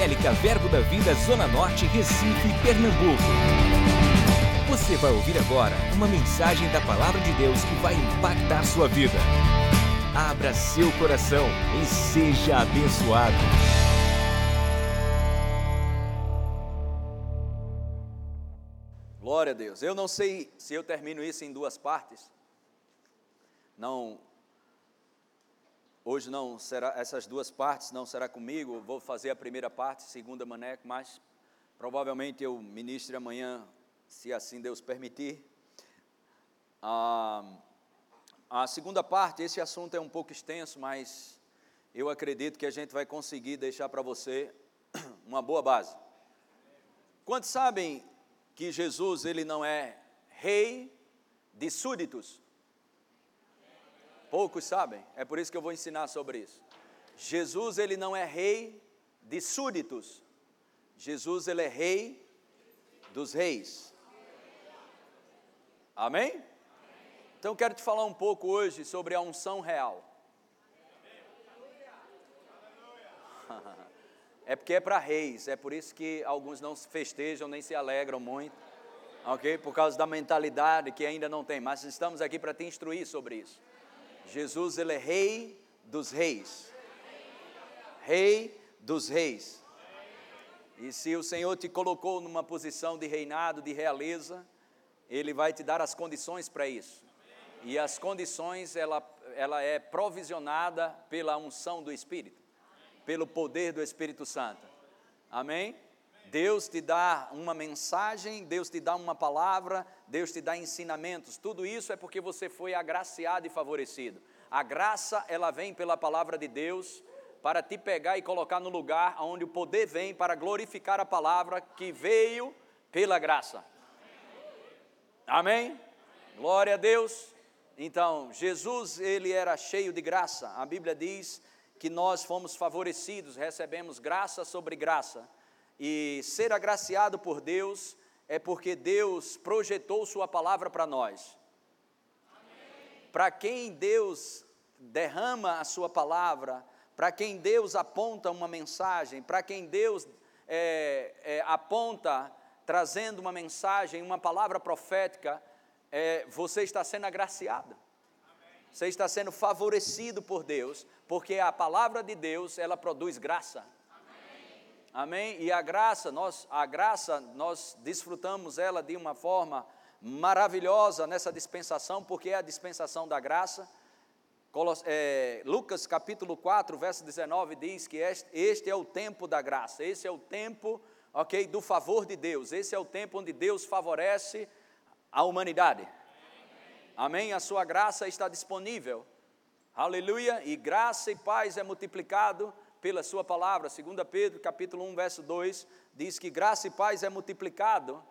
Evangélica Verbo da Vida Zona Norte, Recife, Pernambuco. Você vai ouvir agora uma mensagem da Palavra de Deus que vai impactar sua vida. Abra seu coração e seja abençoado. Glória a Deus. Eu não sei se eu termino isso em duas partes. Não Hoje não será, essas duas partes não será comigo, vou fazer a primeira parte, segunda maneco, mas provavelmente eu ministre amanhã, se assim Deus permitir. Ah, a segunda parte, esse assunto é um pouco extenso, mas eu acredito que a gente vai conseguir deixar para você uma boa base. Quantos sabem que Jesus ele não é rei de súditos? Poucos sabem, é por isso que eu vou ensinar sobre isso. Jesus, ele não é rei de súditos. Jesus, ele é rei dos reis. Amém? Então, quero te falar um pouco hoje sobre a unção real. É porque é para reis, é por isso que alguns não festejam nem se alegram muito, ok? Por causa da mentalidade que ainda não tem, mas estamos aqui para te instruir sobre isso. Jesus, ele é rei dos reis. Rei dos reis. E se o Senhor te colocou numa posição de reinado, de realeza, ele vai te dar as condições para isso. E as condições, ela, ela é provisionada pela unção do Espírito, pelo poder do Espírito Santo. Amém? Deus te dá uma mensagem, Deus te dá uma palavra, Deus te dá ensinamentos. Tudo isso é porque você foi agraciado e favorecido. A graça, ela vem pela palavra de Deus para te pegar e colocar no lugar onde o poder vem para glorificar a palavra que veio pela graça. Amém? Glória a Deus. Então, Jesus, ele era cheio de graça. A Bíblia diz que nós fomos favorecidos, recebemos graça sobre graça. E ser agraciado por Deus é porque Deus projetou Sua palavra para nós. Para quem Deus derrama a Sua palavra, para quem Deus aponta uma mensagem, para quem Deus é, é, aponta trazendo uma mensagem, uma palavra profética, é, você está sendo agraciado. Você está sendo favorecido por Deus, porque a palavra de Deus, ela produz graça. Amém? E a graça, nós, a graça, nós desfrutamos ela de uma forma maravilhosa nessa dispensação, porque é a dispensação da graça. É, Lucas capítulo 4, verso 19 diz que este, este é o tempo da graça, esse é o tempo, ok, do favor de Deus, esse é o tempo onde Deus favorece a humanidade. Amém? A sua graça está disponível. Aleluia! E graça e paz é multiplicado pela sua palavra. 2 Pedro, capítulo 1, verso 2, diz que graça e paz é multiplicado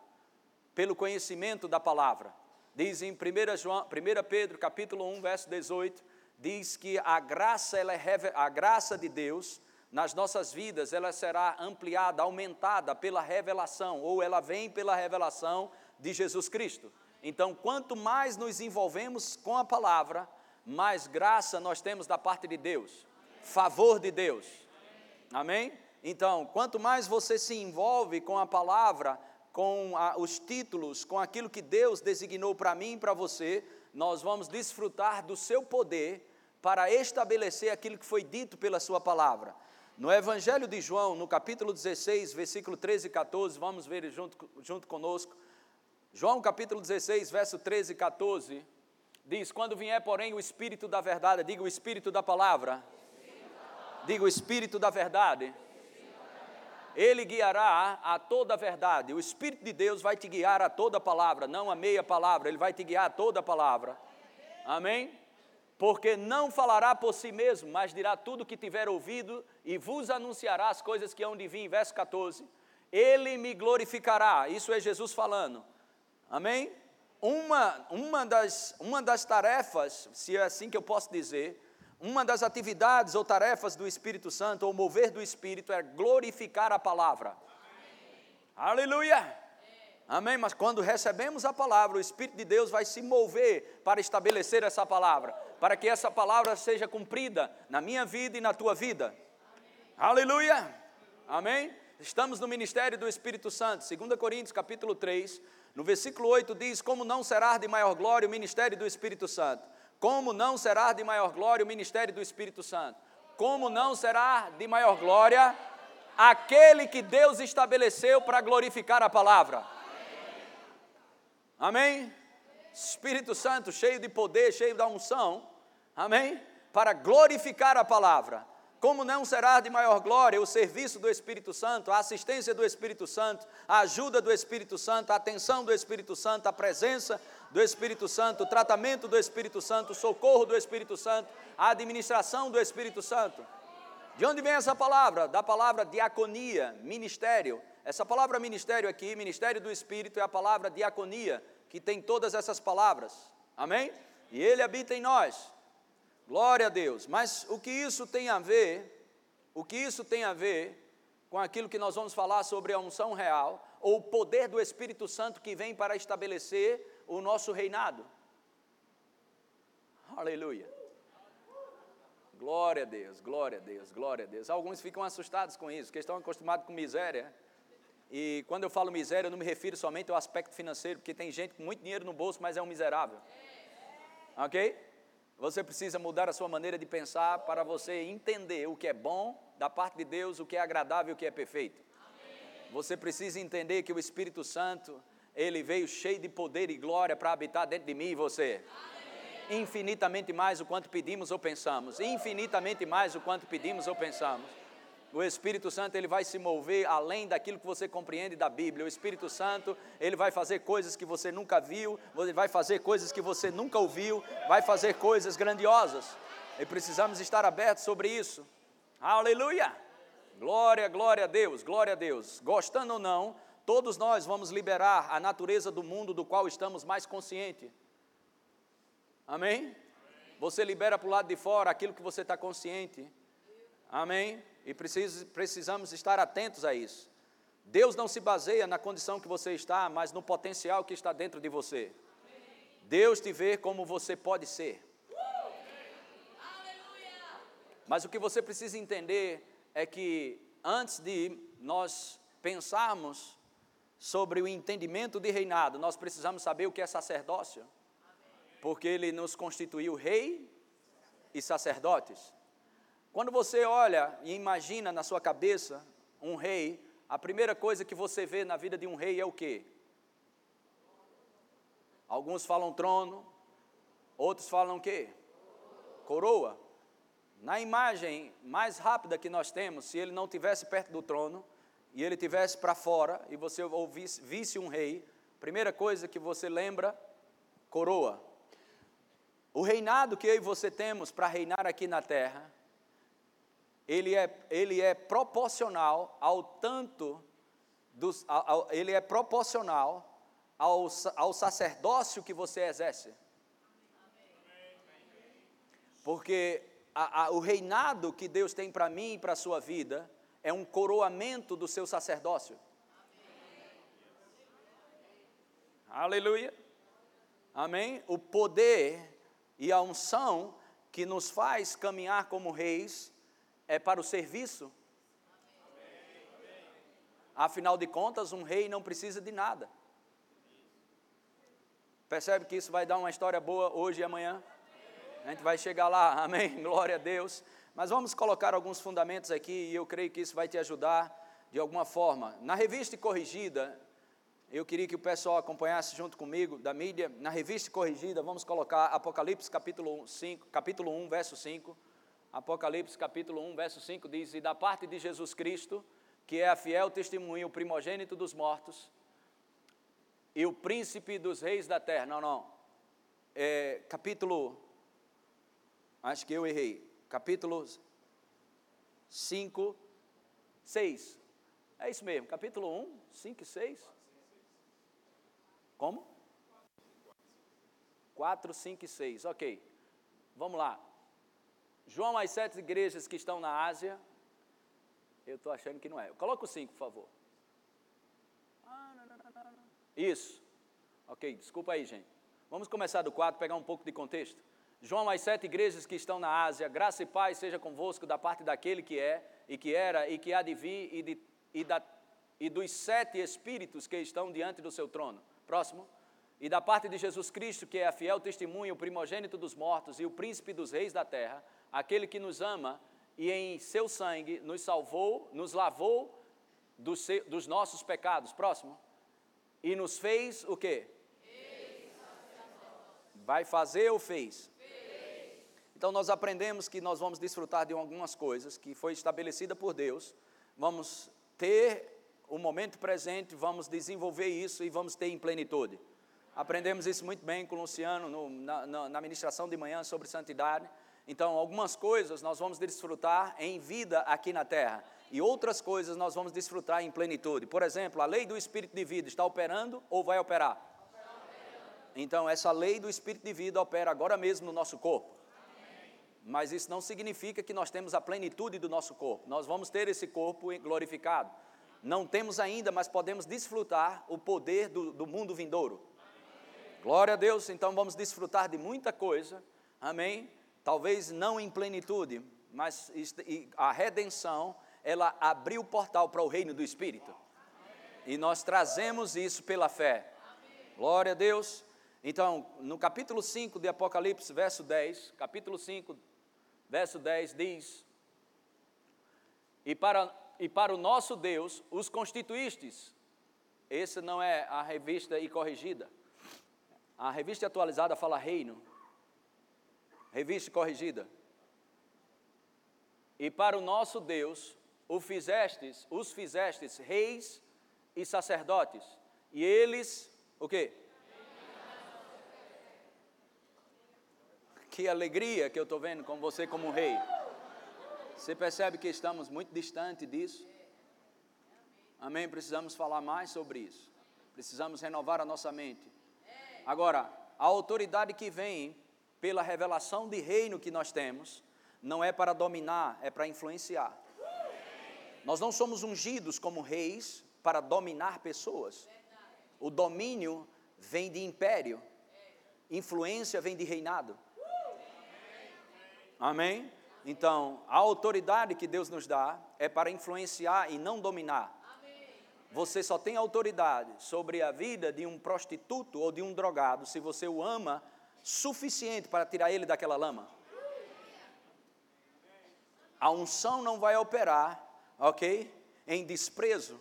pelo conhecimento da palavra. Diz em 1, João, 1 Pedro, capítulo 1, verso 18, diz que a graça, ela é, a graça de Deus nas nossas vidas, ela será ampliada, aumentada pela revelação, ou ela vem pela revelação de Jesus Cristo. Então, quanto mais nos envolvemos com a palavra, mais graça nós temos da parte de Deus favor de Deus. Amém? Então, quanto mais você se envolve com a palavra, com a, os títulos, com aquilo que Deus designou para mim e para você, nós vamos desfrutar do seu poder para estabelecer aquilo que foi dito pela sua palavra. No Evangelho de João, no capítulo 16, versículo 13 e 14, vamos ver junto, junto conosco. João capítulo 16, verso 13 e 14, diz: Quando vier, porém, o Espírito da verdade, diga o Espírito da palavra Diga o Espírito da verdade. Ele guiará a toda a verdade. O Espírito de Deus vai te guiar a toda a palavra, não a meia palavra, ele vai te guiar a toda a palavra. Amém? Porque não falará por si mesmo, mas dirá tudo o que tiver ouvido e vos anunciará as coisas que hão de vir. Verso 14. Ele me glorificará. Isso é Jesus falando. Amém? Uma, uma, das, uma das tarefas, se é assim que eu posso dizer, uma das atividades ou tarefas do Espírito Santo, ou mover do Espírito, é glorificar a palavra. Amém. Aleluia! Amém. Mas quando recebemos a palavra, o Espírito de Deus vai se mover para estabelecer essa palavra, para que essa palavra seja cumprida na minha vida e na tua vida. Amém. Aleluia! Amém? Estamos no ministério do Espírito Santo. 2 Coríntios, capítulo 3, no versículo 8 diz: Como não será de maior glória o ministério do Espírito Santo? Como não será de maior glória o ministério do Espírito Santo? Como não será de maior glória aquele que Deus estabeleceu para glorificar a palavra? Amém? Espírito Santo, cheio de poder, cheio da unção, amém? Para glorificar a palavra. Como não será de maior glória o serviço do Espírito Santo, a assistência do Espírito Santo, a ajuda do Espírito Santo, a atenção do Espírito Santo, a presença do Espírito Santo, tratamento do Espírito Santo, socorro do Espírito Santo, a administração do Espírito Santo. De onde vem essa palavra? Da palavra diaconia, ministério. Essa palavra ministério aqui, ministério do Espírito, é a palavra diaconia, que tem todas essas palavras. Amém? E ele habita em nós. Glória a Deus. Mas o que isso tem a ver, o que isso tem a ver com aquilo que nós vamos falar sobre a unção real, ou o poder do Espírito Santo que vem para estabelecer o nosso reinado? Aleluia. Glória a Deus, glória a Deus, glória a Deus. Alguns ficam assustados com isso, porque estão acostumados com miséria. E quando eu falo miséria, eu não me refiro somente ao aspecto financeiro, porque tem gente com muito dinheiro no bolso, mas é um miserável. Ok? Você precisa mudar a sua maneira de pensar para você entender o que é bom da parte de Deus, o que é agradável o que é perfeito. Você precisa entender que o Espírito Santo, ele veio cheio de poder e glória para habitar dentro de mim e você. Amém. Infinitamente mais o quanto pedimos ou pensamos. Infinitamente mais o quanto pedimos ou pensamos. O Espírito Santo ele vai se mover além daquilo que você compreende da Bíblia. O Espírito Santo ele vai fazer coisas que você nunca viu, vai fazer coisas que você nunca ouviu, vai fazer coisas grandiosas. E precisamos estar abertos sobre isso. Aleluia! Glória, glória a Deus, glória a Deus. Gostando ou não, todos nós vamos liberar a natureza do mundo do qual estamos mais conscientes. Amém? Você libera para o lado de fora aquilo que você está consciente. Amém? E precisamos estar atentos a isso. Deus não se baseia na condição que você está, mas no potencial que está dentro de você. Deus te vê como você pode ser. Mas o que você precisa entender é que antes de nós pensarmos sobre o entendimento de reinado, nós precisamos saber o que é sacerdócio. Porque ele nos constituiu rei e sacerdotes. Quando você olha e imagina na sua cabeça um rei, a primeira coisa que você vê na vida de um rei é o quê? Alguns falam trono, outros falam o quê? Coroa. Na imagem mais rápida que nós temos, se ele não tivesse perto do trono e ele tivesse para fora e você ouvisse, visse um rei, primeira coisa que você lembra, coroa. O reinado que eu e você temos para reinar aqui na terra ele é, ele é proporcional ao tanto, dos, ao, ao, ele é proporcional ao, ao sacerdócio que você exerce. Porque a, a, o reinado que Deus tem para mim e para a sua vida é um coroamento do seu sacerdócio. Aleluia. Amém? O poder e a unção que nos faz caminhar como reis é para o serviço. Afinal de contas, um rei não precisa de nada. Percebe que isso vai dar uma história boa hoje e amanhã? A gente vai chegar lá, amém? Glória a Deus. Mas vamos colocar alguns fundamentos aqui e eu creio que isso vai te ajudar de alguma forma. Na revista corrigida, eu queria que o pessoal acompanhasse junto comigo da mídia. Na revista corrigida, vamos colocar Apocalipse capítulo 5, capítulo 1, verso 5. Apocalipse capítulo 1, verso 5 diz: E da parte de Jesus Cristo, que é a fiel testemunha, o primogênito dos mortos, e o príncipe dos reis da terra. Não, não. É, capítulo. Acho que eu errei. Capítulo 5, 6. É isso mesmo. Capítulo 1, 5 e 6. Como? 4, 5 e 6. Ok. Vamos lá. João as sete igrejas que estão na Ásia. Eu estou achando que não é. Coloca o cinco, por favor. Isso. Ok, desculpa aí, gente. Vamos começar do quatro, pegar um pouco de contexto. João às sete igrejas que estão na Ásia, graça e paz seja convosco da parte daquele que é, e que era, e que há de vir, e, de, e, da, e dos sete espíritos que estão diante do seu trono. Próximo. E da parte de Jesus Cristo, que é a fiel testemunha, o primogênito dos mortos e o príncipe dos reis da terra, aquele que nos ama e em seu sangue nos salvou, nos lavou dos, dos nossos pecados. Próximo. E nos fez o quê? Vai fazer ou fez? Então nós aprendemos que nós vamos desfrutar de algumas coisas que foi estabelecida por Deus. Vamos ter o momento presente, vamos desenvolver isso e vamos ter em plenitude. Aprendemos isso muito bem com o Luciano no, na, na, na ministração de manhã sobre santidade. Então, algumas coisas nós vamos desfrutar em vida aqui na terra e outras coisas nós vamos desfrutar em plenitude. Por exemplo, a lei do espírito de vida está operando ou vai operar? Então, essa lei do espírito de vida opera agora mesmo no nosso corpo. Mas isso não significa que nós temos a plenitude do nosso corpo. Nós vamos ter esse corpo glorificado. Não temos ainda, mas podemos desfrutar o poder do, do mundo vindouro. Glória a Deus, então vamos desfrutar de muita coisa, amém? Talvez não em plenitude, mas a redenção, ela abriu o portal para o reino do Espírito. E nós trazemos isso pela fé. Glória a Deus. Então, no capítulo 5 de Apocalipse, verso 10, capítulo 5, verso 10 diz: E para, e para o nosso Deus os constituístes. Essa não é a revista e corrigida. A revista atualizada fala reino. Revista corrigida. E para o nosso Deus o fizestes, os fizestes reis e sacerdotes. E eles, o quê? Que alegria que eu estou vendo com você como rei. Você percebe que estamos muito distante disso? Amém? Precisamos falar mais sobre isso. Precisamos renovar a nossa mente. Agora, a autoridade que vem pela revelação de reino que nós temos, não é para dominar, é para influenciar. Nós não somos ungidos como reis para dominar pessoas. O domínio vem de império, influência vem de reinado. Amém? Então, a autoridade que Deus nos dá é para influenciar e não dominar. Você só tem autoridade sobre a vida de um prostituto ou de um drogado se você o ama suficiente para tirar ele daquela lama. A unção não vai operar, ok? Em desprezo.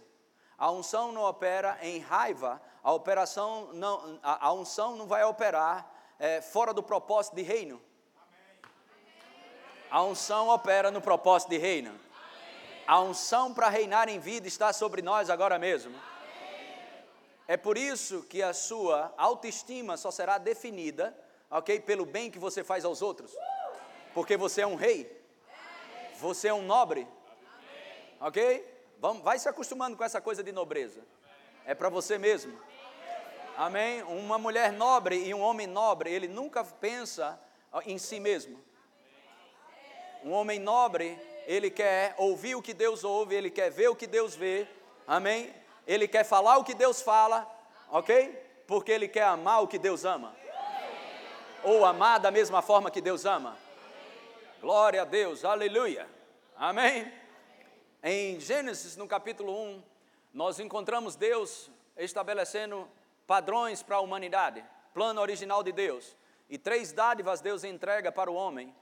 A unção não opera em raiva. A operação não, a, a unção não vai operar é, fora do propósito de reino. A unção opera no propósito de reino. A unção para reinar em vida está sobre nós agora mesmo. É por isso que a sua autoestima só será definida, ok, pelo bem que você faz aos outros. Porque você é um rei. Você é um nobre. Ok? Vamos, vai se acostumando com essa coisa de nobreza. É para você mesmo. Amém? Uma mulher nobre e um homem nobre, ele nunca pensa em si mesmo. Um homem nobre, ele quer ouvir o que Deus ouve, ele quer ver o que Deus vê, amém? Ele quer falar o que Deus fala, ok? Porque ele quer amar o que Deus ama. Ou amar da mesma forma que Deus ama. Glória a Deus, aleluia, amém? Em Gênesis, no capítulo 1, nós encontramos Deus estabelecendo padrões para a humanidade, plano original de Deus. E três dádivas Deus entrega para o homem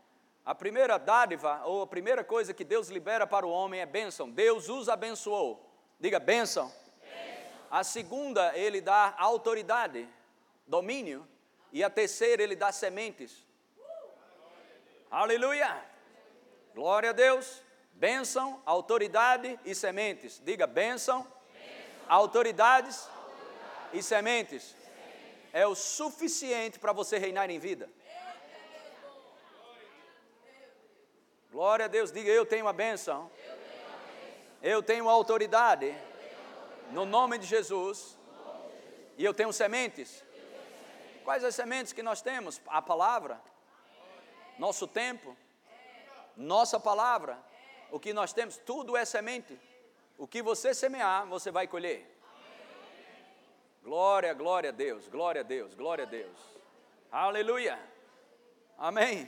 a primeira dádiva, ou a primeira coisa que Deus libera para o homem é bênção. Deus os abençoou. Diga bênção. bênção. A segunda, ele dá autoridade, domínio. E a terceira, ele dá sementes. Uh! Aleluia! Glória a Deus. Bênção, autoridade e sementes. Diga bênção, bênção. Autoridades, autoridade. e sementes. sementes. É o suficiente para você reinar em vida. Glória a Deus, diga eu tenho a bênção. Eu tenho, a autoridade. No nome de Jesus. E eu tenho sementes. Quais as sementes que nós temos? A palavra. Nosso tempo. Nossa palavra. O que nós temos, tudo é semente. O que você semear, você vai colher. Glória, glória a Deus, glória a Deus, glória a Deus. Aleluia. Amém?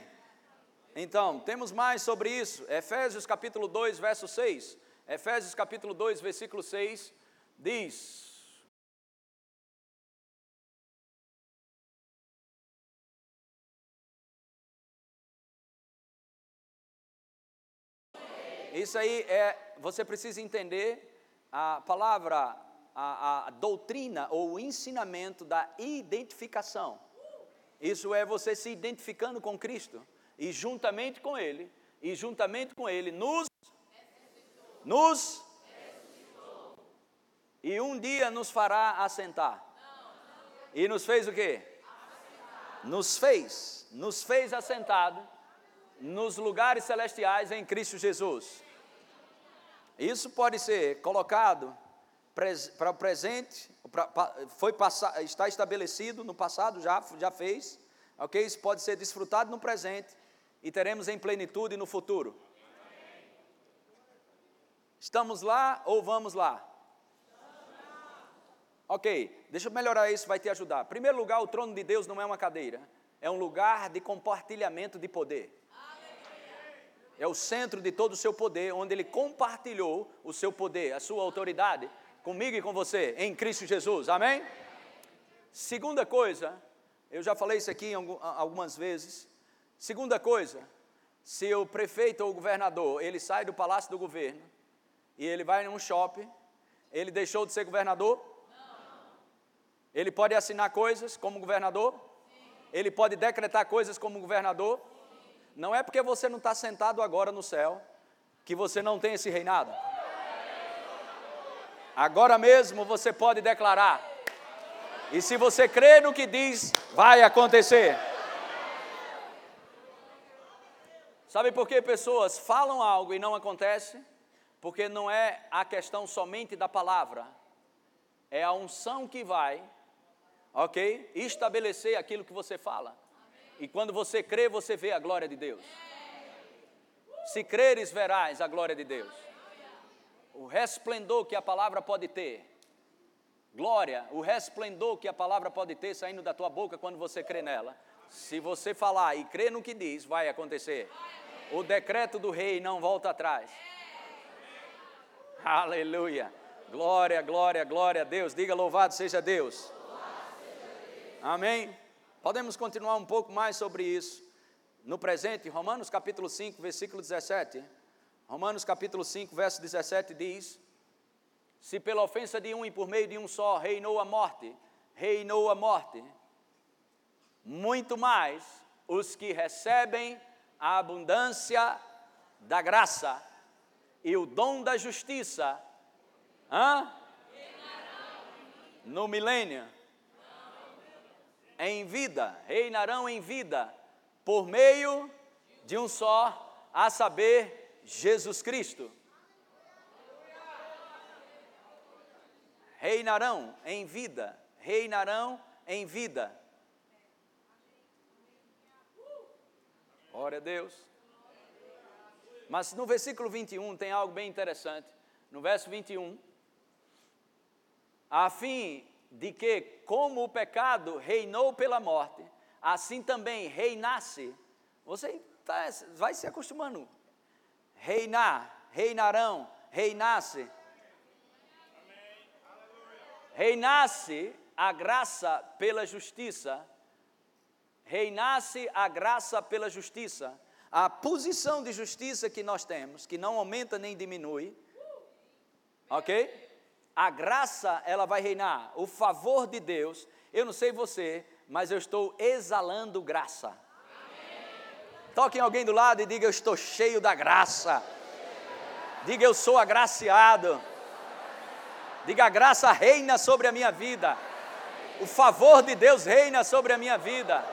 Então, temos mais sobre isso. Efésios capítulo 2, verso 6. Efésios capítulo 2, versículo 6 diz: Isso aí é, você precisa entender a palavra, a, a doutrina ou o ensinamento da identificação. Isso é você se identificando com Cristo e juntamente com Ele, e juntamente com Ele nos, nos, e um dia nos fará assentar. E nos fez o quê? Nos fez, nos fez assentado nos lugares celestiais em Cristo Jesus. Isso pode ser colocado para o presente, foi passar, está estabelecido no passado, já, já fez, ok? Isso pode ser desfrutado no presente e teremos em plenitude no futuro. Estamos lá ou vamos lá? Ok, deixa eu melhorar isso, vai te ajudar. Em primeiro lugar, o trono de Deus não é uma cadeira, é um lugar de compartilhamento de poder é o centro de todo o seu poder, onde ele compartilhou o seu poder, a sua autoridade, comigo e com você, em Cristo Jesus. Amém? Segunda coisa, eu já falei isso aqui algumas vezes. Segunda coisa, se o prefeito ou o governador, ele sai do palácio do governo e ele vai num shopping, ele deixou de ser governador? Não. Ele pode assinar coisas como governador? Ele pode decretar coisas como governador? Não é porque você não está sentado agora no céu que você não tem esse reinado. Agora mesmo você pode declarar. E se você crê no que diz, vai acontecer. Sabe por que pessoas falam algo e não acontece? Porque não é a questão somente da palavra, é a unção que vai, ok? Estabelecer aquilo que você fala. E quando você crê, você vê a glória de Deus. Se creres, verás a glória de Deus. O resplendor que a palavra pode ter. Glória, o resplendor que a palavra pode ter saindo da tua boca quando você crê nela. Se você falar e crer no que diz, vai acontecer. O decreto do rei não volta atrás. Aleluia. Glória, glória, glória a Deus. Diga louvado seja Deus. Amém. Podemos continuar um pouco mais sobre isso. No presente, Romanos capítulo 5, versículo 17. Romanos capítulo 5, verso 17 diz: Se pela ofensa de um e por meio de um só reinou a morte, reinou a morte, muito mais os que recebem a abundância da graça e o dom da justiça, hã? no milênio em vida, reinarão em vida, por meio de um só, a saber, Jesus Cristo. Reinarão em vida, reinarão em vida. Glória a Deus. Mas no versículo 21 tem algo bem interessante. No verso 21, a fim de que, como o pecado reinou pela morte, assim também reinasse. Você tá, vai se acostumando. Reinar, reinarão, reinasse. Reinasse a graça pela justiça. Reinasse a graça pela justiça. A posição de justiça que nós temos, que não aumenta nem diminui. Ok? a graça ela vai reinar, o favor de Deus. Eu não sei você, mas eu estou exalando graça. Toque em alguém do lado e diga: Eu estou cheio da graça. Diga: Eu sou agraciado. Diga: A graça reina sobre a minha vida. O favor de Deus reina sobre a minha vida.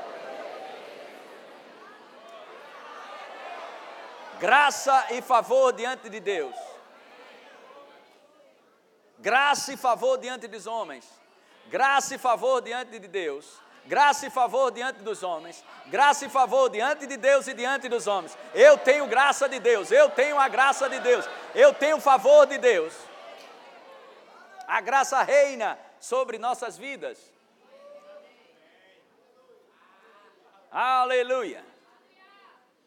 Graça e favor diante de Deus graça e favor diante dos homens, graça e favor diante de Deus, graça e favor diante dos homens, graça e favor diante de Deus e diante dos homens. Eu tenho graça de Deus, eu tenho a graça de Deus, eu tenho o favor de Deus. A graça reina sobre nossas vidas. Aleluia.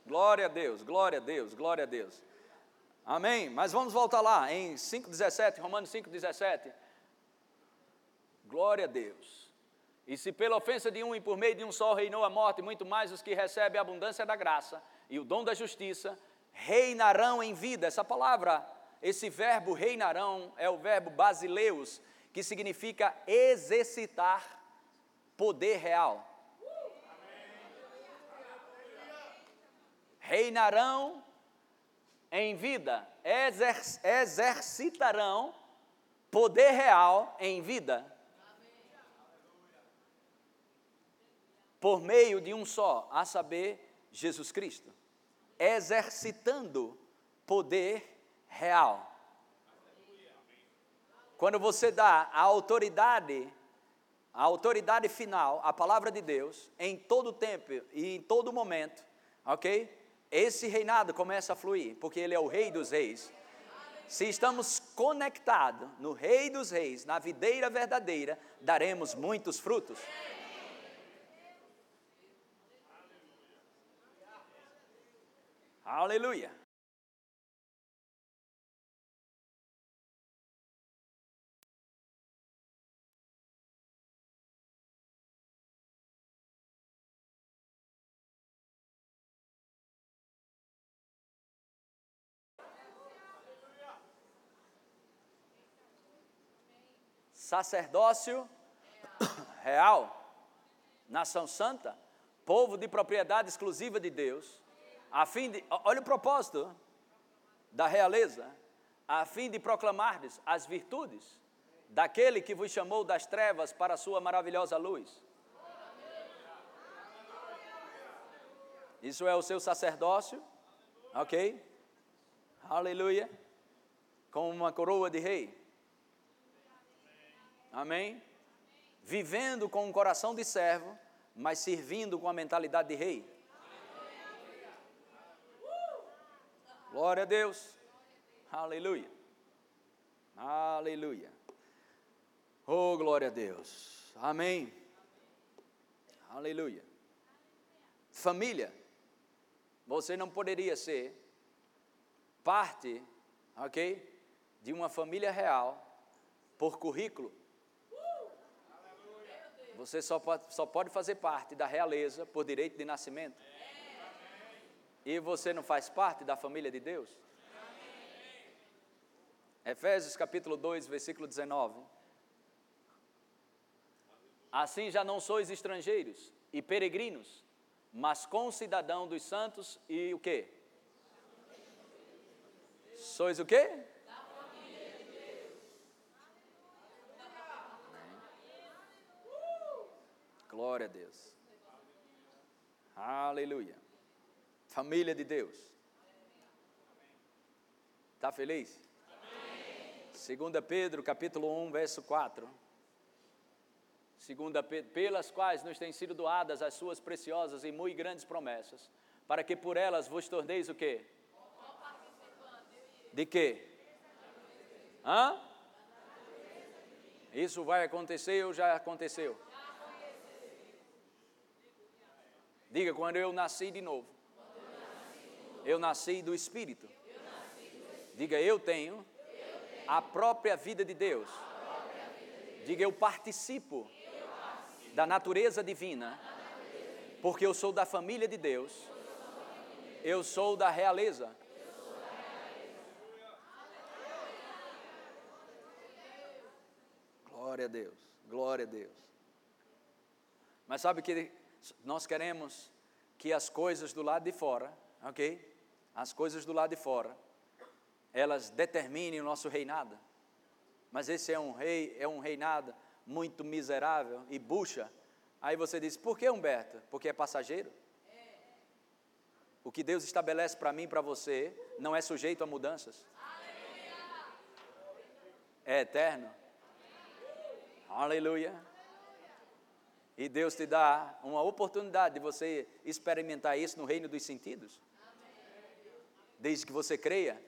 Glória a Deus, glória a Deus, glória a Deus. Amém? Mas vamos voltar lá, em 5,17, Romanos 5,17. Glória a Deus. E se pela ofensa de um e por meio de um só reinou a morte, muito mais os que recebem a abundância da graça e o dom da justiça reinarão em vida. Essa palavra, esse verbo reinarão, é o verbo basileus, que significa exercitar poder real. Reinarão em vida, exer exercitarão poder real em vida. Por meio de um só, a saber, Jesus Cristo. Exercitando poder real. Quando você dá a autoridade, a autoridade final, a palavra de Deus, em todo tempo e em todo momento, ok? Esse reinado começa a fluir, porque ele é o rei dos reis. Se estamos conectados no rei dos reis, na videira verdadeira, daremos muitos frutos. Aleluia. Sacerdócio real, nação santa, povo de propriedade exclusiva de Deus, a fim de, olha o propósito da realeza, a fim de proclamardes as virtudes daquele que vos chamou das trevas para a sua maravilhosa luz. Isso é o seu sacerdócio, ok? Aleluia. Com uma coroa de rei. Amém? Vivendo com um coração de servo, mas servindo com a mentalidade de rei. Glória a Deus. Aleluia. Aleluia. Oh, glória a Deus. Amém. Aleluia. Família. Você não poderia ser parte, ok? De uma família real por currículo você só pode, só pode fazer parte da realeza por direito de nascimento. E você não faz parte da família de Deus? Efésios capítulo 2, versículo 19. Assim já não sois estrangeiros e peregrinos, mas concidadão dos santos e o quê? Sois o quê? Glória a Deus. Aleluia. Família de Deus. Está feliz? Segunda Pedro, capítulo 1, verso 4. Segunda Pedro, pelas quais nos têm sido doadas as suas preciosas e muito grandes promessas, para que por elas vos torneis o quê? De quê? Hã? Isso vai acontecer ou já aconteceu? Diga, quando eu nasci de novo. Eu nasci do Espírito. Diga, eu tenho a própria vida de Deus. Diga, eu participo da natureza divina, porque eu sou da família de Deus. Eu sou da realeza. Glória a Deus, glória a Deus. Mas sabe que nós queremos que as coisas do lado de fora, ok? As coisas do lado de fora, elas determinem o nosso reinado. Mas esse é um rei, é um reinado muito miserável e bucha. Aí você diz, por que Humberto? Porque é passageiro? O que Deus estabelece para mim e para você não é sujeito a mudanças. É eterno. Aleluia. E Deus te dá uma oportunidade de você experimentar isso no reino dos sentidos. Desde que você creia.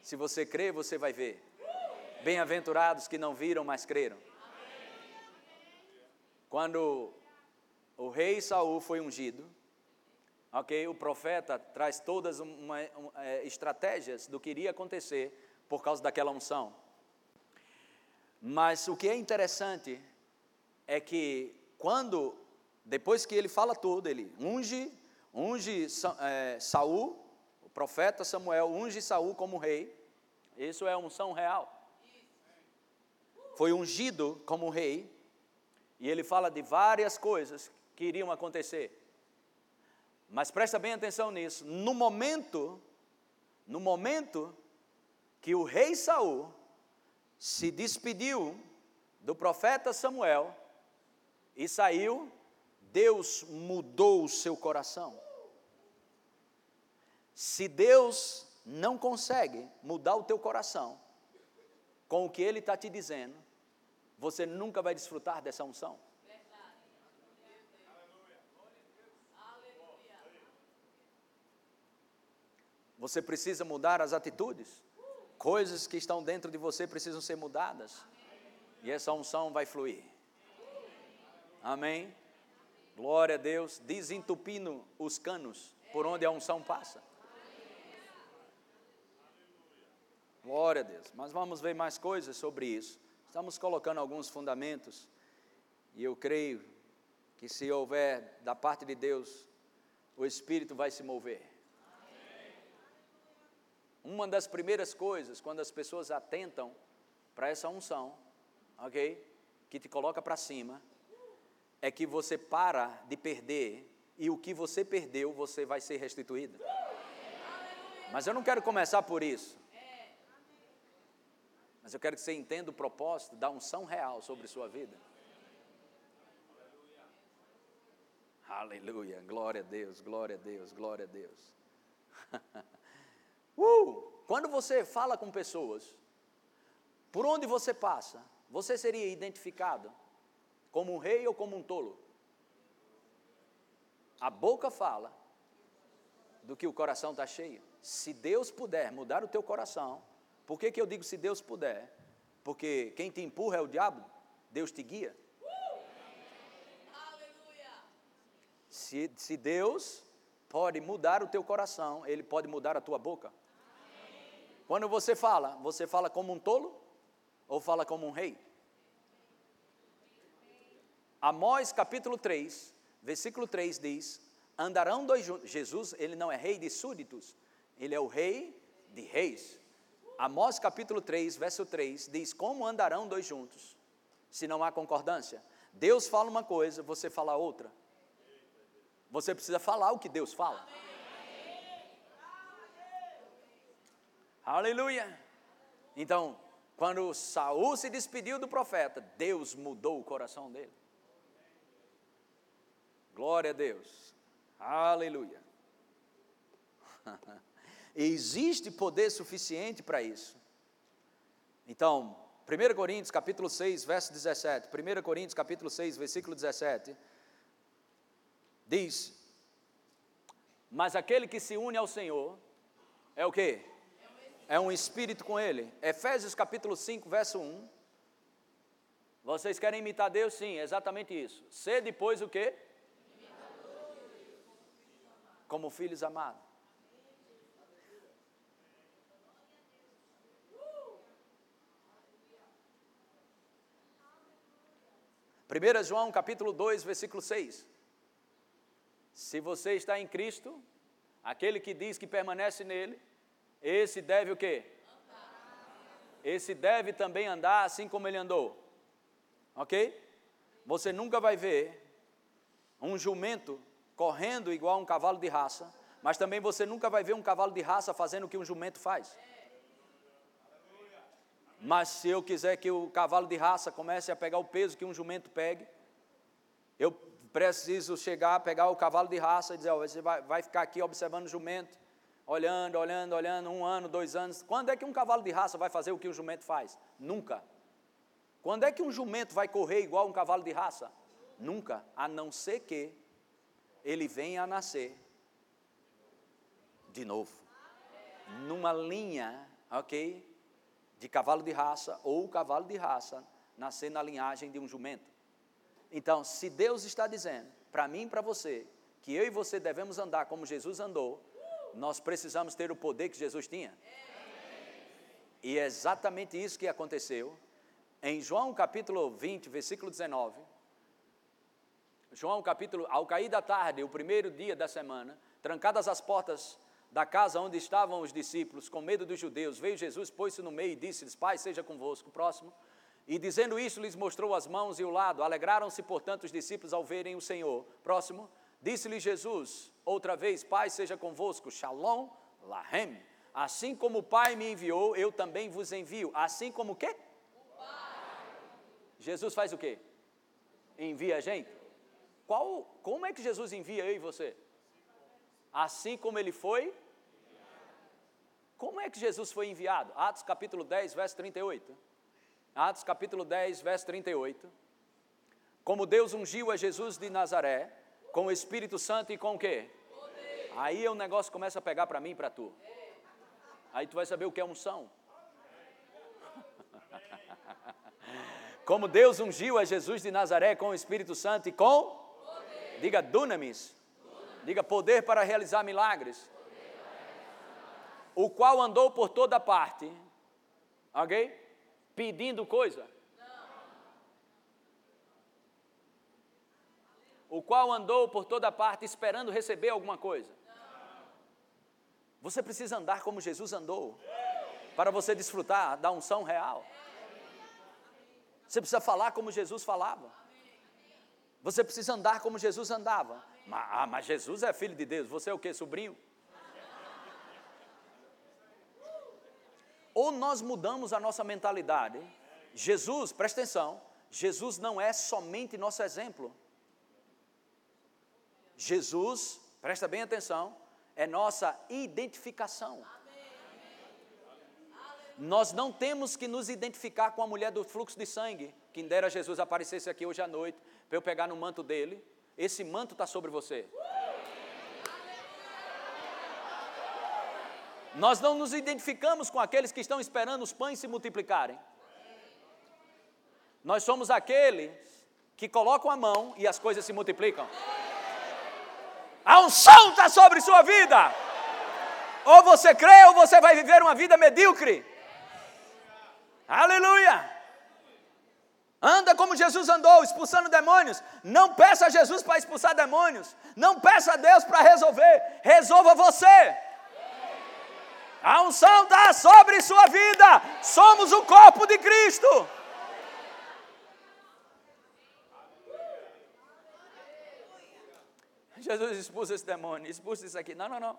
Se você crê, você vai ver. Bem-aventurados que não viram, mas creram. Quando o rei Saul foi ungido, ok? O profeta traz todas uma, uma, é, estratégias do que iria acontecer por causa daquela unção. Mas o que é interessante é que quando, depois que ele fala tudo, ele unge, unge é, Saul, o profeta Samuel unge Saul como rei, isso é unção real. Foi ungido como rei, e ele fala de várias coisas que iriam acontecer. Mas presta bem atenção nisso. No momento, no momento que o rei Saul se despediu do profeta Samuel e saiu, Deus mudou o seu coração. Se Deus não consegue mudar o teu coração com o que Ele está te dizendo, você nunca vai desfrutar dessa unção. Você precisa mudar as atitudes. Coisas que estão dentro de você precisam ser mudadas. E essa unção vai fluir. Amém? Glória a Deus. Desentupindo os canos por onde a unção passa. Glória a Deus. Mas vamos ver mais coisas sobre isso. Estamos colocando alguns fundamentos. E eu creio que se houver da parte de Deus, o Espírito vai se mover. Uma das primeiras coisas, quando as pessoas atentam para essa unção, ok? Que te coloca para cima, é que você para de perder e o que você perdeu, você vai ser restituído. Mas eu não quero começar por isso. Mas eu quero que você entenda o propósito da unção real sobre sua vida. Aleluia, glória a Deus, glória a Deus, glória a Deus. Uh, quando você fala com pessoas, por onde você passa, você seria identificado como um rei ou como um tolo? A boca fala do que o coração está cheio. Se Deus puder mudar o teu coração, por que, que eu digo se Deus puder? Porque quem te empurra é o diabo, Deus te guia. Se, se Deus pode mudar o teu coração, Ele pode mudar a tua boca. Quando você fala, você fala como um tolo ou fala como um rei? Amós capítulo 3, versículo 3 diz: Andarão dois juntos. Jesus, ele não é rei de súditos, ele é o rei de reis. Amós capítulo 3, verso 3 diz: Como andarão dois juntos, se não há concordância? Deus fala uma coisa, você fala outra. Você precisa falar o que Deus fala. Aleluia! Então, quando Saul se despediu do profeta, Deus mudou o coração dele. Glória a Deus. Aleluia. Existe poder suficiente para isso. Então, 1 Coríntios capítulo 6, verso 17. 1 Coríntios capítulo 6, versículo 17. Diz: Mas aquele que se une ao Senhor é o que? é um espírito com ele. Efésios capítulo 5, verso 1. Vocês querem imitar Deus? Sim, exatamente isso. Ser depois o quê? Como filhos amados. Primeira João capítulo 2, versículo 6. Se você está em Cristo, aquele que diz que permanece nele, esse deve o quê? Esse deve também andar assim como ele andou. Ok? Você nunca vai ver um jumento correndo igual um cavalo de raça, mas também você nunca vai ver um cavalo de raça fazendo o que um jumento faz. Mas se eu quiser que o cavalo de raça comece a pegar o peso que um jumento pegue, eu preciso chegar, pegar o cavalo de raça e dizer: oh, você vai, vai ficar aqui observando o jumento, olhando, olhando, olhando, um ano, dois anos. Quando é que um cavalo de raça vai fazer o que o jumento faz? Nunca. Quando é que um jumento vai correr igual um cavalo de raça? Nunca, a não ser que ele venha a nascer de novo. Numa linha, ok? De cavalo de raça ou cavalo de raça nascer na linhagem de um jumento. Então, se Deus está dizendo para mim e para você que eu e você devemos andar como Jesus andou, nós precisamos ter o poder que Jesus tinha. E é exatamente isso que aconteceu. Em João capítulo 20, versículo 19. João capítulo, ao cair da tarde, o primeiro dia da semana, trancadas as portas da casa onde estavam os discípulos, com medo dos judeus, veio Jesus, pôs-se no meio e disse-lhes: Pai, seja convosco. Próximo. E dizendo isso, lhes mostrou as mãos e o lado. Alegraram-se, portanto, os discípulos ao verem o Senhor. Próximo. Disse-lhe Jesus, outra vez: Pai, seja convosco. Shalom, Lahem. Assim como o Pai me enviou, eu também vos envio. Assim como o quê? O Jesus faz o quê? Envia a gente. Qual, como é que Jesus envia eu e você? Assim como ele foi. Como é que Jesus foi enviado? Atos capítulo 10, verso 38. Atos capítulo 10, verso 38. Como Deus ungiu a Jesus de Nazaré, com o Espírito Santo e com o quê? Aí o negócio começa a pegar para mim e para tu. Aí tu vai saber o que é unção. Como Deus ungiu a Jesus de Nazaré com o Espírito Santo e com? Diga dunamis. Diga poder para realizar milagres. O qual andou por toda parte. Ok? Pedindo coisa. o qual andou por toda parte esperando receber alguma coisa. Você precisa andar como Jesus andou, para você desfrutar da unção real. Você precisa falar como Jesus falava. Você precisa andar como Jesus andava. Mas, ah, mas Jesus é filho de Deus, você é o que, sobrinho? Ou nós mudamos a nossa mentalidade. Jesus, presta atenção, Jesus não é somente nosso exemplo. Jesus, presta bem atenção, é nossa identificação. Nós não temos que nos identificar com a mulher do fluxo de sangue. Quem dera Jesus aparecesse aqui hoje à noite, para eu pegar no manto dele. Esse manto está sobre você. Nós não nos identificamos com aqueles que estão esperando os pães se multiplicarem. Nós somos aqueles que colocam a mão e as coisas se multiplicam. A unção está sobre sua vida. Ou você crê ou você vai viver uma vida medíocre. Aleluia! Anda como Jesus andou, expulsando demônios. Não peça a Jesus para expulsar demônios. Não peça a Deus para resolver. Resolva você. A unção está sobre sua vida. Somos o corpo de Cristo. Jesus expulsa esse demônio, expulsa isso aqui. Não, não, não.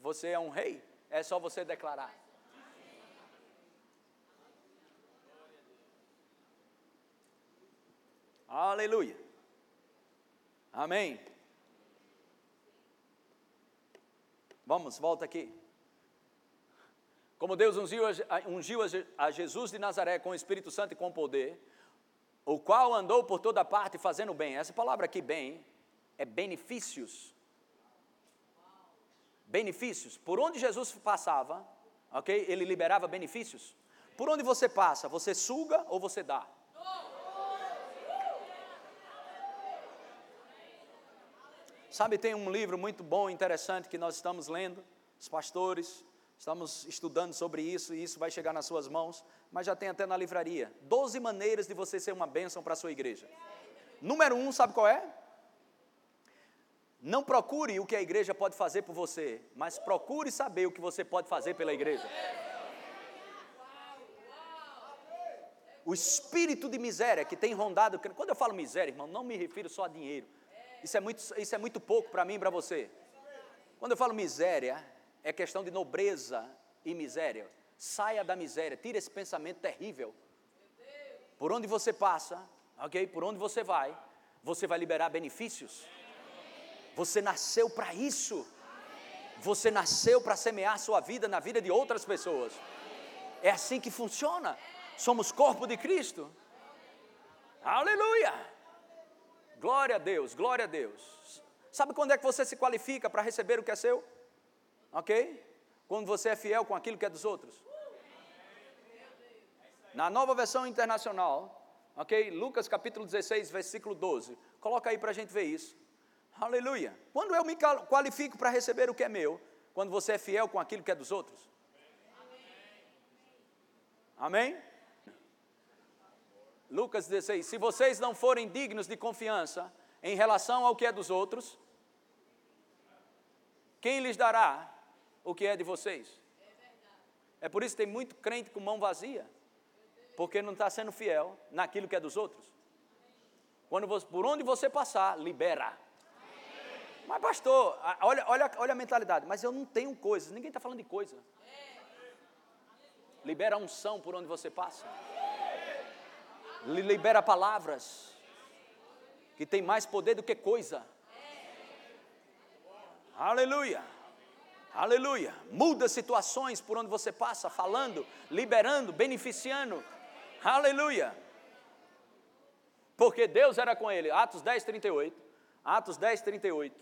Você é um rei, é só você declarar. Aleluia. Amém. Vamos, volta aqui. Como Deus ungiu, ungiu a Jesus de Nazaré com o Espírito Santo e com poder, o qual andou por toda parte fazendo bem. Essa palavra aqui, bem, é benefícios. Benefícios. Por onde Jesus passava, ok? Ele liberava benefícios. Por onde você passa, você suga ou você dá? Sabe, tem um livro muito bom, interessante que nós estamos lendo, os pastores, Estamos estudando sobre isso e isso vai chegar nas suas mãos, mas já tem até na livraria. Doze maneiras de você ser uma bênção para a sua igreja. Número um, sabe qual é? Não procure o que a igreja pode fazer por você, mas procure saber o que você pode fazer pela igreja. O espírito de miséria que tem rondado. Quando eu falo miséria, irmão, não me refiro só a dinheiro. Isso é muito, isso é muito pouco para mim e para você. Quando eu falo miséria, é questão de nobreza e miséria. Saia da miséria, tire esse pensamento terrível. Por onde você passa, ok? Por onde você vai, você vai liberar benefícios. Você nasceu para isso. Você nasceu para semear sua vida na vida de outras pessoas. É assim que funciona. Somos corpo de Cristo. Aleluia! Glória a Deus, glória a Deus. Sabe quando é que você se qualifica para receber o que é seu? Ok? Quando você é fiel com aquilo que é dos outros. Na nova versão internacional, ok? Lucas capítulo 16, versículo 12. Coloca aí para a gente ver isso. Aleluia. Quando eu me qualifico para receber o que é meu? Quando você é fiel com aquilo que é dos outros. Amém? Lucas 16: Se vocês não forem dignos de confiança em relação ao que é dos outros, quem lhes dará o que é de vocês? É por isso que tem muito crente com mão vazia, porque não está sendo fiel naquilo que é dos outros. Quando você, por onde você passar, libera. Mas, pastor, olha, olha, olha a mentalidade. Mas eu não tenho coisas. Ninguém está falando de coisa. Libera unção por onde você passa. Libera palavras que tem mais poder do que coisa. Aleluia. Aleluia. Muda situações por onde você passa, falando, liberando, beneficiando. Aleluia. Porque Deus era com ele. Atos 10, 38. Atos 10, 38.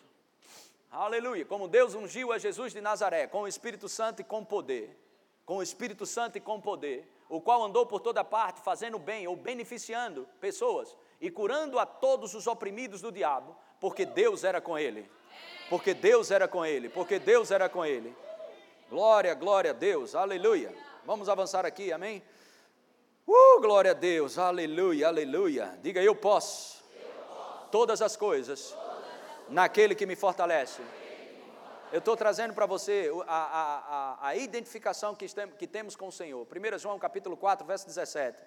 Aleluia. Como Deus ungiu a Jesus de Nazaré com o Espírito Santo e com poder. Com o Espírito Santo e com poder. O qual andou por toda parte, fazendo bem ou beneficiando pessoas e curando a todos os oprimidos do diabo, porque Deus era com ele. Porque Deus era com ele. Porque Deus era com ele. Glória, glória a Deus. Aleluia. Vamos avançar aqui, amém? Uh, glória a Deus, aleluia, aleluia. Diga, eu posso, todas as coisas naquele que me fortalece. Eu estou trazendo para você a, a, a, a identificação que, que, temos com o Senhor. 1 João capítulo 4, verso 17.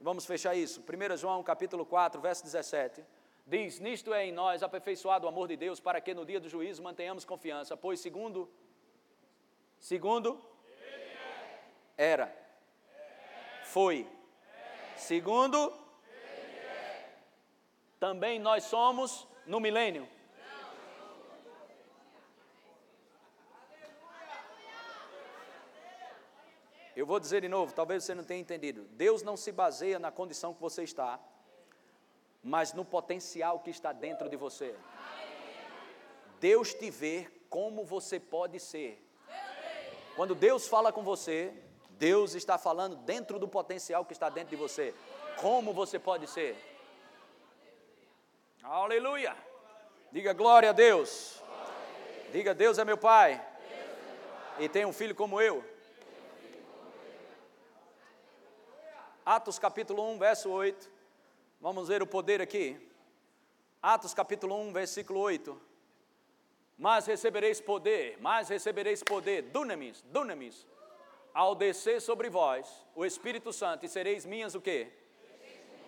Vamos fechar isso. 1 João capítulo 4, verso 17. Diz: Nisto é em nós aperfeiçoado o amor de Deus, para que no dia do juízo mantenhamos confiança, pois segundo, segundo, era foi. Segundo, também nós somos no milênio. Eu vou dizer de novo, talvez você não tenha entendido. Deus não se baseia na condição que você está, mas no potencial que está dentro de você. Deus te vê como você pode ser. Quando Deus fala com você, Deus está falando dentro do potencial que está dentro de você. Como você pode ser? Aleluia! Diga glória a Deus. Diga Deus é meu Pai. E tem um filho como eu. Atos capítulo 1, verso 8. Vamos ver o poder aqui. Atos capítulo 1, versículo 8. Mas recebereis poder, mas recebereis poder, dunamis, dunamis, ao descer sobre vós o Espírito Santo, e sereis minhas o quê?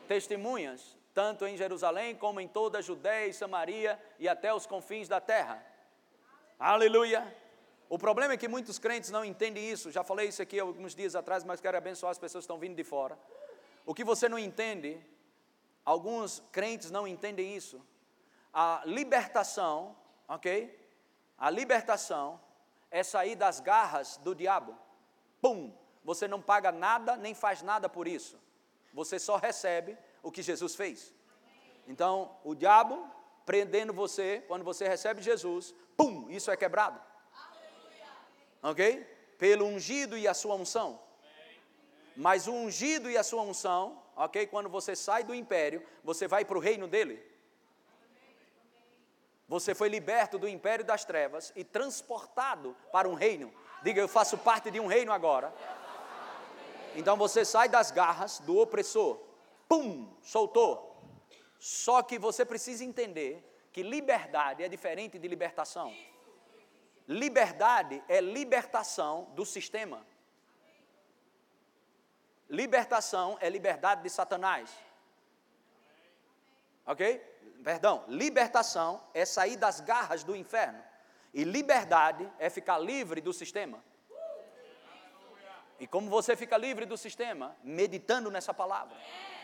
Testemunhas. Tanto em Jerusalém como em toda a Judéia e Samaria e até os confins da terra. Aleluia. O problema é que muitos crentes não entendem isso. Já falei isso aqui alguns dias atrás, mas quero abençoar as pessoas que estão vindo de fora. O que você não entende, alguns crentes não entendem isso. A libertação, ok? A libertação é sair das garras do diabo pum, você não paga nada nem faz nada por isso. Você só recebe o que Jesus fez. Então, o diabo prendendo você, quando você recebe Jesus, pum, isso é quebrado. Ok? Pelo ungido e a sua unção. Mas o ungido e a sua unção, ok? Quando você sai do império, você vai para o reino dele. Você foi liberto do império das trevas e transportado para um reino Diga, eu faço parte de um reino agora. Então você sai das garras do opressor. Pum, soltou. Só que você precisa entender que liberdade é diferente de libertação. Liberdade é libertação do sistema. Libertação é liberdade de Satanás. Ok? Perdão, libertação é sair das garras do inferno. E liberdade é ficar livre do sistema. E como você fica livre do sistema? Meditando nessa palavra,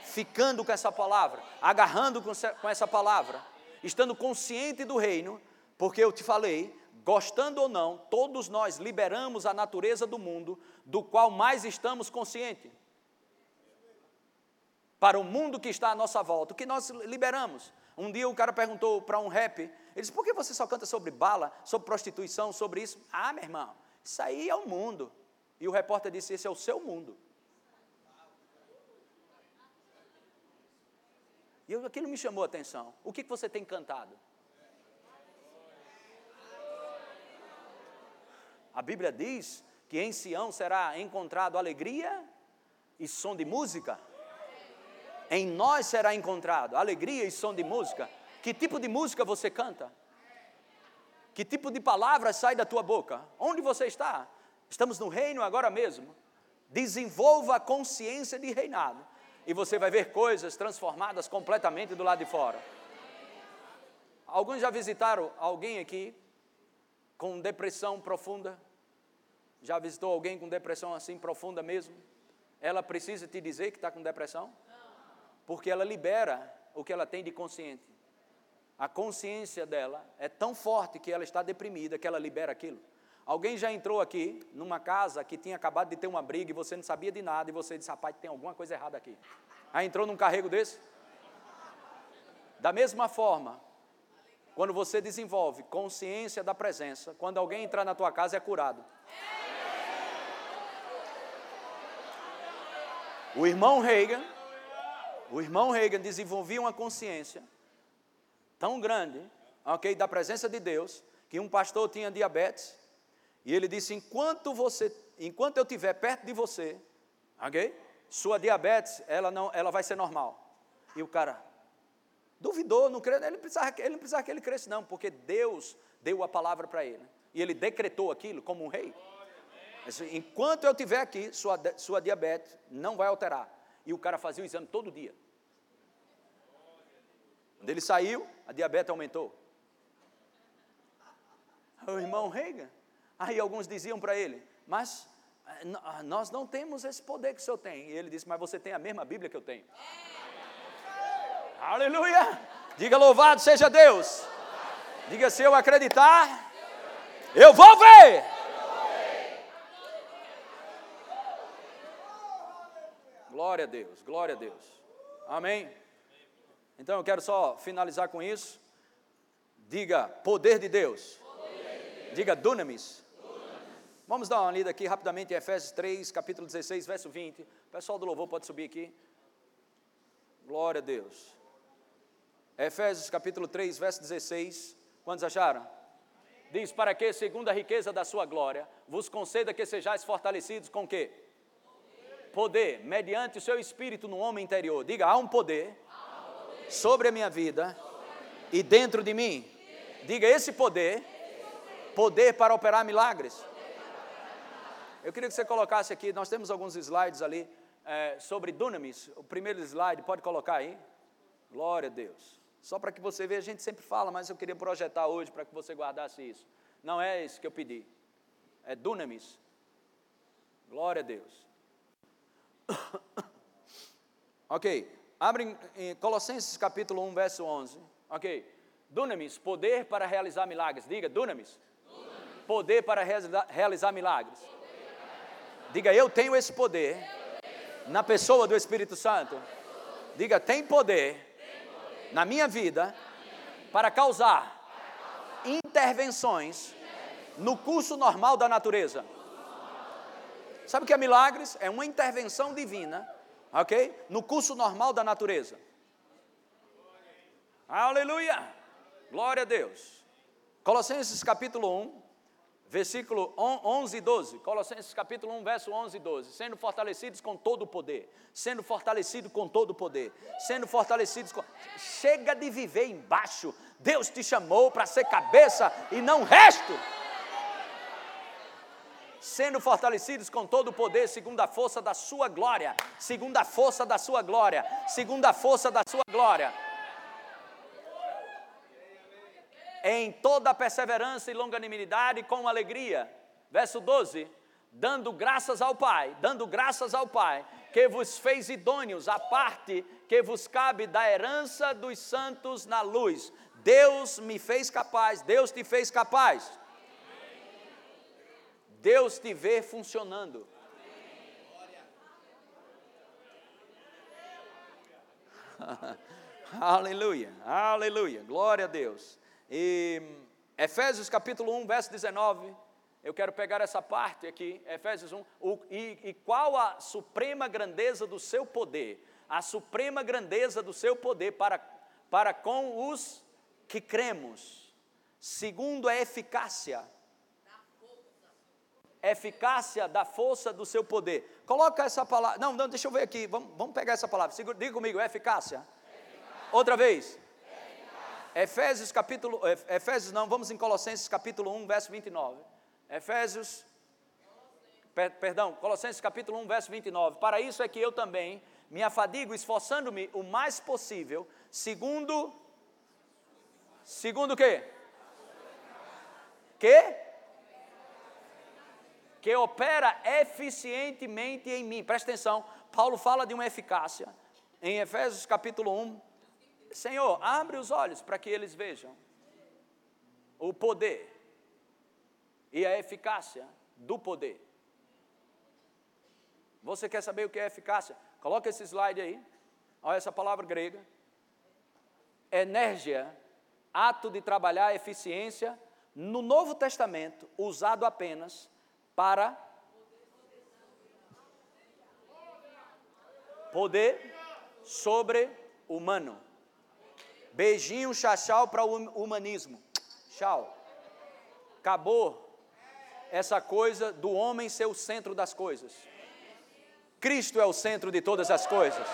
ficando com essa palavra, agarrando com essa palavra, estando consciente do reino, porque eu te falei, gostando ou não, todos nós liberamos a natureza do mundo, do qual mais estamos conscientes. Para o mundo que está à nossa volta, o que nós liberamos? Um dia o cara perguntou para um rap, ele disse, por que você só canta sobre bala, sobre prostituição, sobre isso? Ah, meu irmão, isso aí é o mundo. E o repórter disse, esse é o seu mundo. E aquilo me chamou a atenção. O que, que você tem cantado? A Bíblia diz que em Sião será encontrado alegria e som de música. Em nós será encontrado alegria e som de música. Que tipo de música você canta? Que tipo de palavras sai da tua boca? Onde você está? Estamos no reino agora mesmo. Desenvolva a consciência de reinado e você vai ver coisas transformadas completamente do lado de fora. Alguns já visitaram alguém aqui com depressão profunda? Já visitou alguém com depressão assim profunda mesmo? Ela precisa te dizer que está com depressão? Porque ela libera o que ela tem de consciente. A consciência dela é tão forte que ela está deprimida que ela libera aquilo. Alguém já entrou aqui numa casa que tinha acabado de ter uma briga e você não sabia de nada e você disse, rapaz, tem alguma coisa errada aqui. Aí entrou num carrego desse? Da mesma forma, quando você desenvolve consciência da presença, quando alguém entrar na tua casa é curado. O irmão Reagan, o irmão Reagan desenvolvia uma consciência tão grande, ok, da presença de Deus, que um pastor tinha diabetes e ele disse: enquanto você, enquanto eu estiver perto de você, ok, sua diabetes ela não, ela vai ser normal. E o cara duvidou, não crê, ele precisava, ele não precisava que ele cresça não, porque Deus deu a palavra para ele e ele decretou aquilo como um rei. Enquanto eu estiver aqui, sua, sua diabetes não vai alterar. E o cara fazia o exame todo dia. Quando ele saiu, a diabetes aumentou. O irmão Reagan. Aí alguns diziam para ele, mas eh, ah, nós não temos esse poder que o senhor tem. E ele disse, mas você tem a mesma Bíblia que eu tenho. Aleluia! Diga louvado seja Deus. Diga se eu acreditar, eu vou ver. Glória a Deus, glória a Deus. Amém? Então eu quero só finalizar com isso. Diga poder de Deus. Diga dunamis. Vamos dar uma lida aqui rapidamente em Efésios 3, capítulo 16, verso 20. O pessoal do louvor pode subir aqui. Glória a Deus. Efésios capítulo 3, verso 16. Quantos acharam? Diz: Para que, segundo a riqueza da sua glória, vos conceda que sejais fortalecidos com quê? poder, mediante o seu espírito no homem interior. Diga, há um poder, sobre a minha vida e dentro de mim. Diga, esse poder, poder para operar milagres. Eu queria que você colocasse aqui, nós temos alguns slides ali é, sobre dunamis. O primeiro slide, pode colocar aí? Glória a Deus. Só para que você veja, a gente sempre fala, mas eu queria projetar hoje para que você guardasse isso. Não é isso que eu pedi. É dunamis. Glória a Deus. ok, abre em Colossenses capítulo 1, verso 11. Ok, dunamis, poder para realizar milagres. Diga, dunamis. dunamis. Poder para realizar, realizar milagres. Diga, eu tenho esse poder na pessoa do Espírito Santo. Diga, tem poder na minha vida para causar intervenções no curso normal da natureza. Sabe o que é milagres? É uma intervenção divina, ok? No curso normal da natureza. Aleluia! Glória a Deus. Colossenses capítulo 1, versículo 11 e 12. Colossenses capítulo 1, verso 11 e 12. Sendo fortalecidos com todo o poder. Sendo fortalecido com todo o poder. Sendo fortalecidos com. Chega de viver embaixo. Deus te chamou para ser cabeça e não resto sendo fortalecidos com todo o poder, segundo a força da sua glória, segundo a força da sua glória, segundo a força da sua glória. Em toda perseverança e longanimidade com alegria. Verso 12: dando graças ao Pai, dando graças ao Pai, que vos fez idôneos à parte que vos cabe da herança dos santos na luz. Deus me fez capaz, Deus te fez capaz Deus te vê funcionando. aleluia, aleluia, glória a Deus. E Efésios capítulo 1, verso 19, eu quero pegar essa parte aqui, Efésios 1, o, e, e qual a suprema grandeza do seu poder, a suprema grandeza do seu poder para, para com os que cremos, segundo a eficácia eficácia da força do seu poder. Coloca essa palavra. Não, não, deixa eu ver aqui. Vamos, vamos pegar essa palavra. Segura, diga comigo, eficácia. eficácia. Outra vez. Efésios capítulo. Efésios não, vamos em Colossenses capítulo 1, verso 29. Efésios. Per, perdão, Colossenses capítulo 1, verso 29. Para isso é que eu também me afadigo, esforçando-me o mais possível, segundo. Segundo o quê? Que? Que opera eficientemente em mim. Presta atenção, Paulo fala de uma eficácia. Em Efésios capítulo 1, Senhor, abre os olhos para que eles vejam o poder e a eficácia do poder. Você quer saber o que é eficácia? Coloca esse slide aí. Olha essa palavra grega. Energia, ato de trabalhar, eficiência, no Novo Testamento, usado apenas para poder sobre-humano. Beijinho, chachau para o humanismo. Tchau. Acabou essa coisa do homem ser o centro das coisas. Cristo é o centro de todas as coisas.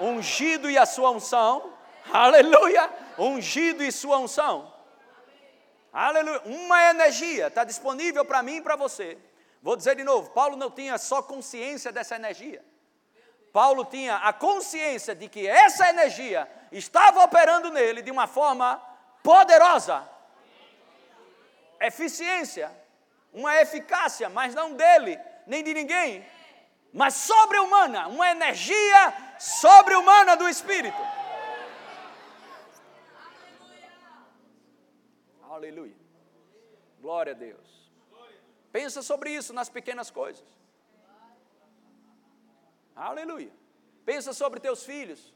Ungido e a sua unção, aleluia, ungido e sua unção. Aleluia, uma energia está disponível para mim e para você. Vou dizer de novo: Paulo não tinha só consciência dessa energia. Paulo tinha a consciência de que essa energia estava operando nele de uma forma poderosa, eficiência, uma eficácia, mas não dele, nem de ninguém, mas sobre-humana, uma energia sobre-humana do Espírito. Aleluia. Glória a Deus. Pensa sobre isso nas pequenas coisas. Aleluia. Pensa sobre teus filhos.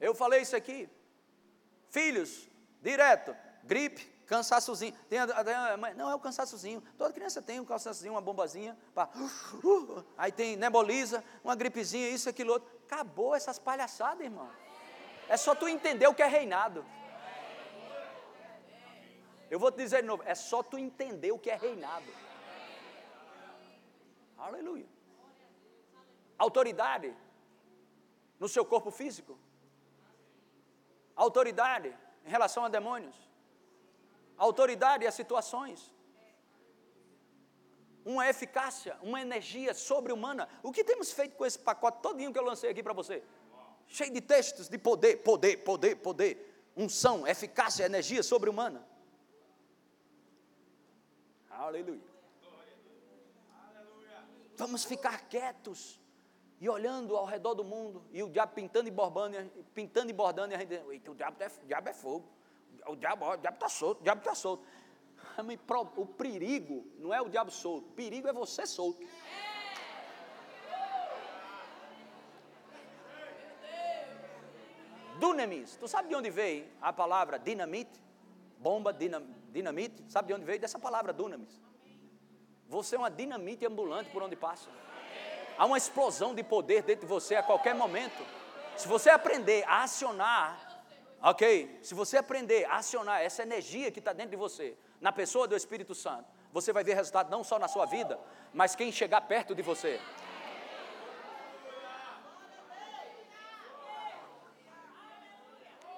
Eu falei isso aqui. Filhos, direto, gripe, cansaçozinho. Tem, não é o cansaçozinho. Toda criança tem um cansaçozinho, uma bombazinha. Pá, uh, uh, aí tem nebuliza, uma gripezinha, isso, aquilo outro. Acabou essas palhaçadas, irmão. É só tu entender o que é reinado. Eu vou te dizer de novo, é só tu entender o que é reinado. Aleluia. Autoridade no seu corpo físico. Autoridade em relação a demônios autoridade a situações. Uma eficácia, uma energia sobre-humana. O que temos feito com esse pacote todinho que eu lancei aqui para você? Cheio de textos de poder, poder, poder, poder. Unção, eficácia, energia sobre-humana. Aleluia. Vamos ficar quietos e olhando ao redor do mundo, e o diabo pintando e bordando, pintando e bordando, e a gente, o diabo é, o diabo é fogo o diabo está solto, o diabo está solto. O perigo não é o diabo solto, o perigo é você solto. Dunamis, tu sabe de onde veio a palavra dinamite? Bomba, dinam, dinamite, sabe de onde veio? Dessa palavra dunamis. Você é uma dinamite ambulante por onde passa. Há uma explosão de poder dentro de você a qualquer momento. Se você aprender a acionar Ok? Se você aprender a acionar essa energia que está dentro de você, na pessoa do Espírito Santo, você vai ver resultado não só na sua vida, mas quem chegar perto de você.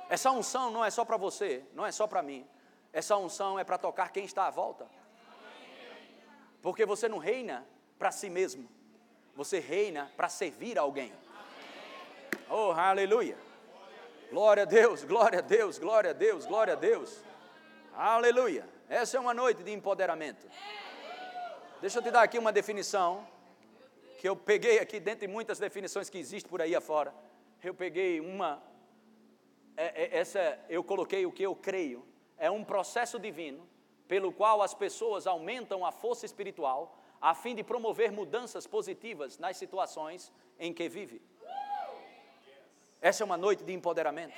Essa unção não é só para você, não é só para mim. Essa unção é para tocar quem está à volta. Porque você não reina para si mesmo, você reina para servir alguém. Oh, aleluia. Glória a Deus, glória a Deus, glória a Deus, glória a Deus. Aleluia. Essa é uma noite de empoderamento. Deixa eu te dar aqui uma definição que eu peguei aqui dentre muitas definições que existem por aí afora. Eu peguei uma é, é, essa eu coloquei o que eu creio. É um processo divino pelo qual as pessoas aumentam a força espiritual a fim de promover mudanças positivas nas situações em que vive. Essa é uma noite de empoderamento.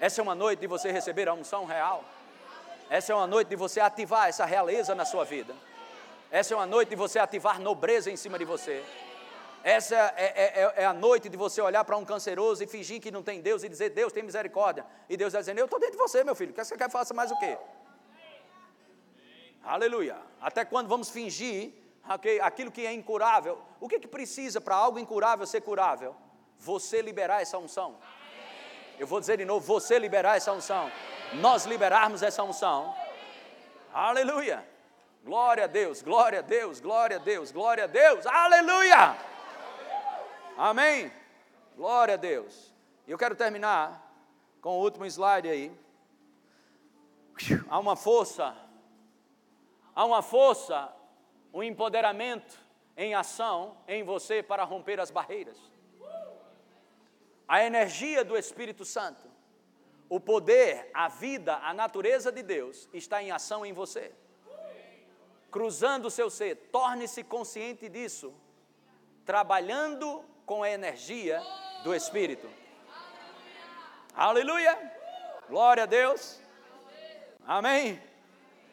Essa é uma noite de você receber a unção real. Essa é uma noite de você ativar essa realeza na sua vida. Essa é uma noite de você ativar nobreza em cima de você. Essa é, é, é, é a noite de você olhar para um canceroso e fingir que não tem Deus e dizer, Deus tem misericórdia. E Deus vai dizendo, eu estou dentro de você, meu filho. O que você quer que faça mais o quê? Aleluia. Até quando vamos fingir okay, aquilo que é incurável? O que, que precisa para algo incurável ser curável? Você liberar essa unção. Eu vou dizer de novo: você liberar essa unção. Nós liberarmos essa unção. Aleluia. Glória a Deus, glória a Deus, glória a Deus, glória a Deus. Aleluia. Amém. Glória a Deus. E eu quero terminar com o último slide aí. Há uma força, há uma força, um empoderamento em ação em você para romper as barreiras. A energia do Espírito Santo, o poder, a vida, a natureza de Deus está em ação em você. Cruzando o seu ser, torne-se consciente disso, trabalhando com a energia do Espírito. Aleluia! Glória a Deus! Amém!